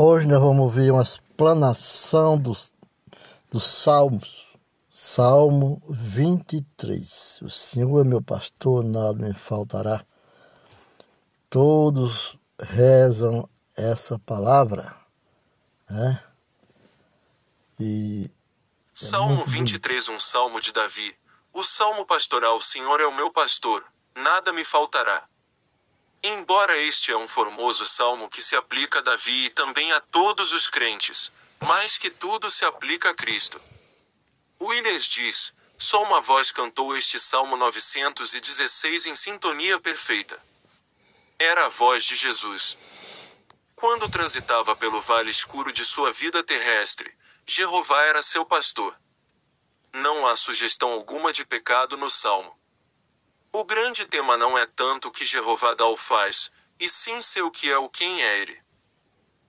Hoje nós vamos ouvir uma explanação dos, dos Salmos. Salmo 23. O Senhor é meu pastor, nada me faltará. Todos rezam essa palavra, né? E Salmo 23, um salmo de Davi. O salmo pastoral: O Senhor é o meu pastor, nada me faltará. Embora este é um formoso salmo que se aplica a Davi e também a todos os crentes, mais que tudo se aplica a Cristo. Williams diz: Só uma voz cantou este salmo 916 em sintonia perfeita. Era a voz de Jesus. Quando transitava pelo vale escuro de sua vida terrestre, Jeová era seu pastor. Não há sugestão alguma de pecado no salmo. O grande tema não é tanto o que Jeová ou faz, e sim ser o que é o quem é ele.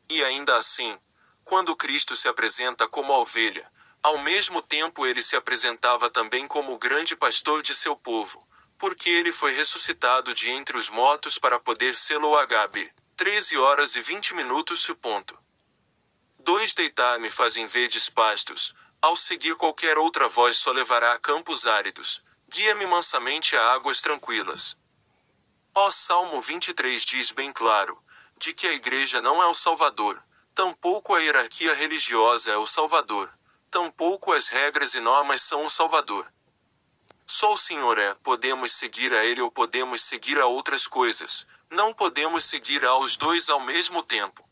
E ainda assim, quando Cristo se apresenta como a ovelha, ao mesmo tempo ele se apresentava também como o grande pastor de seu povo, porque ele foi ressuscitado de entre os mortos para poder sê-lo HB. 13 horas e 20 minutos ponto. Dois deitar-me fazem verdes pastos, ao seguir qualquer outra voz só levará a campos áridos, Guia-me mansamente a águas tranquilas. Ó Salmo 23 diz bem claro, de que a igreja não é o Salvador, tampouco a hierarquia religiosa é o Salvador, tampouco as regras e normas são o Salvador. Só o Senhor é, podemos seguir a Ele ou podemos seguir a outras coisas, não podemos seguir aos dois ao mesmo tempo.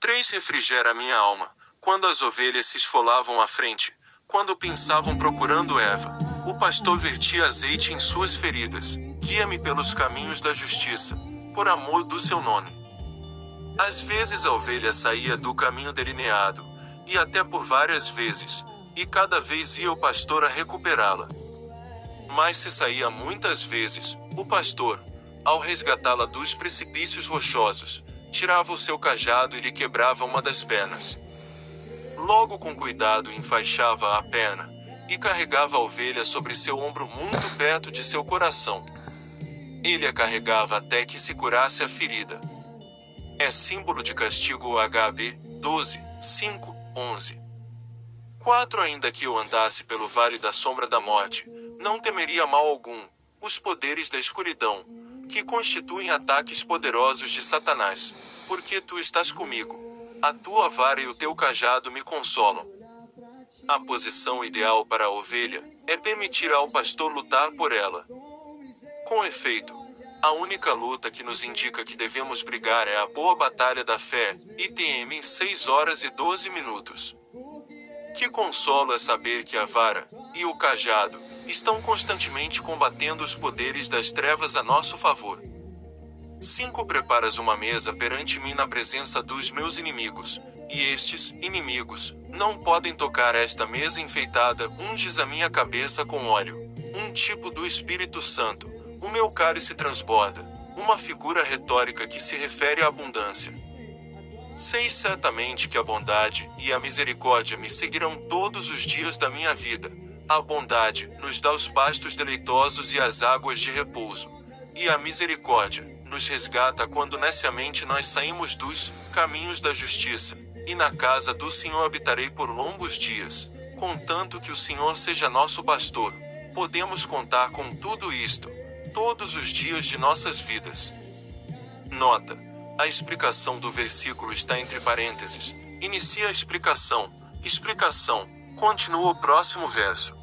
3. Refrigera minha alma, quando as ovelhas se esfolavam à frente, quando pensavam procurando Eva. Pastor vertia azeite em suas feridas. Guia-me pelos caminhos da justiça, por amor do seu nome. Às vezes a ovelha saía do caminho delineado, e até por várias vezes, e cada vez ia o pastor a recuperá-la. Mas se saía muitas vezes, o pastor, ao resgatá-la dos precipícios rochosos, tirava o seu cajado e lhe quebrava uma das pernas. Logo com cuidado enfaixava a perna, e carregava a ovelha sobre seu ombro muito perto de seu coração. Ele a carregava até que se curasse a ferida. É símbolo de castigo HB 12, 5, 11. 4 Ainda que eu andasse pelo vale da sombra da morte, não temeria mal algum, os poderes da escuridão, que constituem ataques poderosos de Satanás, porque tu estás comigo. A tua vara e o teu cajado me consolam. A posição ideal para a ovelha é permitir ao pastor lutar por ela. Com efeito, a única luta que nos indica que devemos brigar é a boa batalha da fé, ITM em 6 horas e 12 minutos. Que consolo é saber que a vara e o cajado estão constantemente combatendo os poderes das trevas a nosso favor. 5. Preparas uma mesa perante mim na presença dos meus inimigos, e estes, inimigos, não podem tocar esta mesa enfeitada, unges a minha cabeça com óleo. Um tipo do Espírito Santo. O meu cálice transborda. Uma figura retórica que se refere à abundância. Sei certamente que a bondade e a misericórdia me seguirão todos os dias da minha vida. A bondade nos dá os pastos deleitosos e as águas de repouso. E a misericórdia nos resgata quando neciamente nós saímos dos caminhos da justiça e na casa do Senhor habitarei por longos dias, contanto que o Senhor seja nosso pastor. Podemos contar com tudo isto, todos os dias de nossas vidas. Nota: a explicação do versículo está entre parênteses. Inicia a explicação. Explicação. Continua o próximo verso.